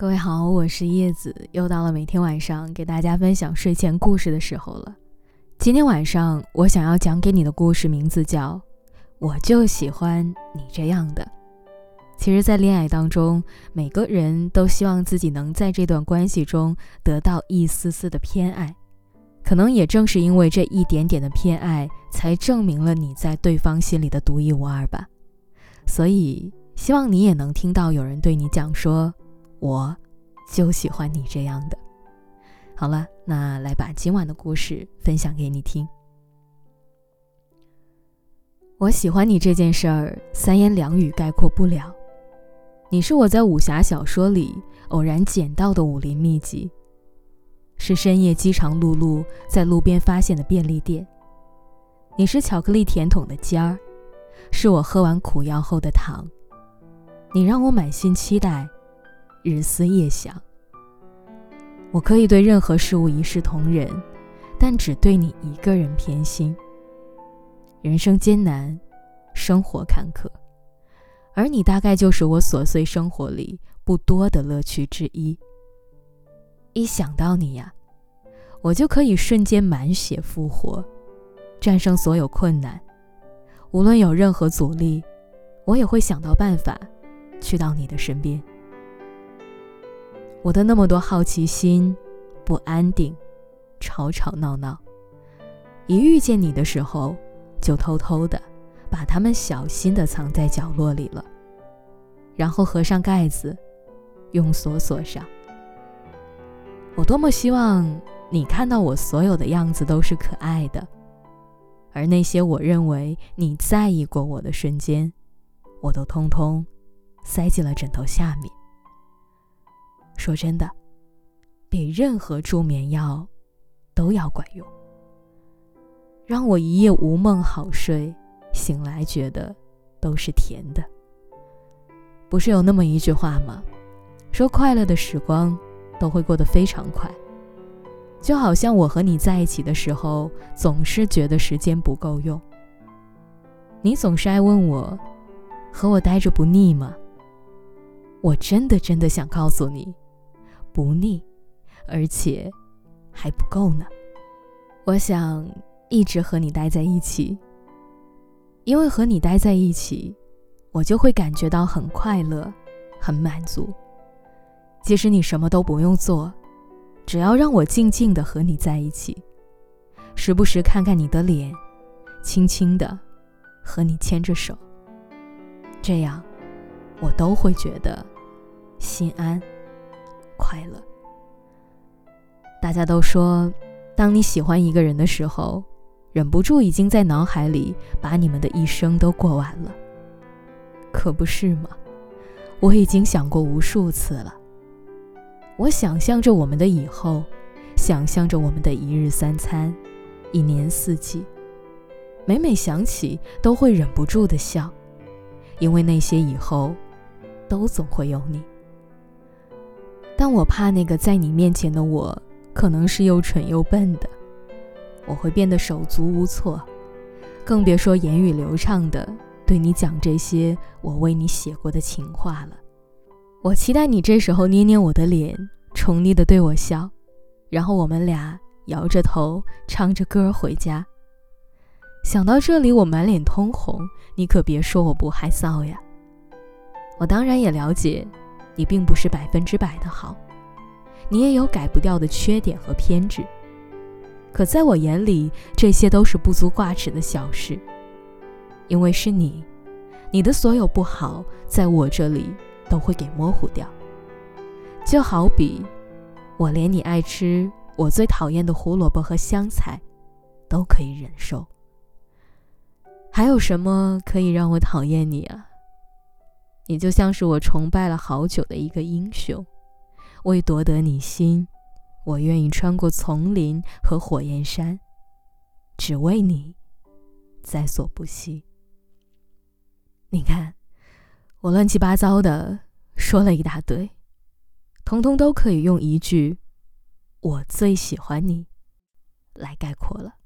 各位好，我是叶子，又到了每天晚上给大家分享睡前故事的时候了。今天晚上我想要讲给你的故事名字叫《我就喜欢你这样的》。其实，在恋爱当中，每个人都希望自己能在这段关系中得到一丝丝的偏爱，可能也正是因为这一点点的偏爱，才证明了你在对方心里的独一无二吧。所以，希望你也能听到有人对你讲说。我就喜欢你这样的。好了，那来把今晚的故事分享给你听。我喜欢你这件事儿，三言两语概括不了。你是我在武侠小说里偶然捡到的武林秘籍，是深夜饥肠辘辘在路边发现的便利店。你是巧克力甜筒的尖儿，是我喝完苦药后的糖。你让我满心期待。日思夜想，我可以对任何事物一视同仁，但只对你一个人偏心。人生艰难，生活坎坷，而你大概就是我琐碎生活里不多的乐趣之一。一想到你呀，我就可以瞬间满血复活，战胜所有困难。无论有任何阻力，我也会想到办法，去到你的身边。我的那么多好奇心、不安定、吵吵闹闹，一遇见你的时候，就偷偷的把它们小心的藏在角落里了，然后合上盖子，用锁锁上。我多么希望你看到我所有的样子都是可爱的，而那些我认为你在意过我的瞬间，我都通通塞进了枕头下面。说真的，比任何助眠药都要管用，让我一夜无梦好睡，醒来觉得都是甜的。不是有那么一句话吗？说快乐的时光都会过得非常快，就好像我和你在一起的时候，总是觉得时间不够用。你总是爱问我，和我待着不腻吗？我真的真的想告诉你。不腻，而且还不够呢。我想一直和你待在一起，因为和你待在一起，我就会感觉到很快乐、很满足。即使你什么都不用做，只要让我静静的和你在一起，时不时看看你的脸，轻轻的和你牵着手，这样我都会觉得心安。快乐。大家都说，当你喜欢一个人的时候，忍不住已经在脑海里把你们的一生都过完了。可不是吗？我已经想过无数次了。我想象着我们的以后，想象着我们的一日三餐，一年四季，每每想起都会忍不住的笑，因为那些以后，都总会有你。但我怕那个在你面前的我，可能是又蠢又笨的，我会变得手足无措，更别说言语流畅的对你讲这些我为你写过的情话了。我期待你这时候捏捏我的脸，宠溺的对我笑，然后我们俩摇着头唱着歌回家。想到这里，我满脸通红，你可别说我不害臊呀。我当然也了解。你并不是百分之百的好，你也有改不掉的缺点和偏执。可在我眼里，这些都是不足挂齿的小事，因为是你，你的所有不好，在我这里都会给模糊掉。就好比，我连你爱吃我最讨厌的胡萝卜和香菜，都可以忍受。还有什么可以让我讨厌你啊？你就像是我崇拜了好久的一个英雄，为夺得你心，我愿意穿过丛林和火焰山，只为你在所不惜。你看，我乱七八糟的说了一大堆，通通都可以用一句“我最喜欢你”来概括了。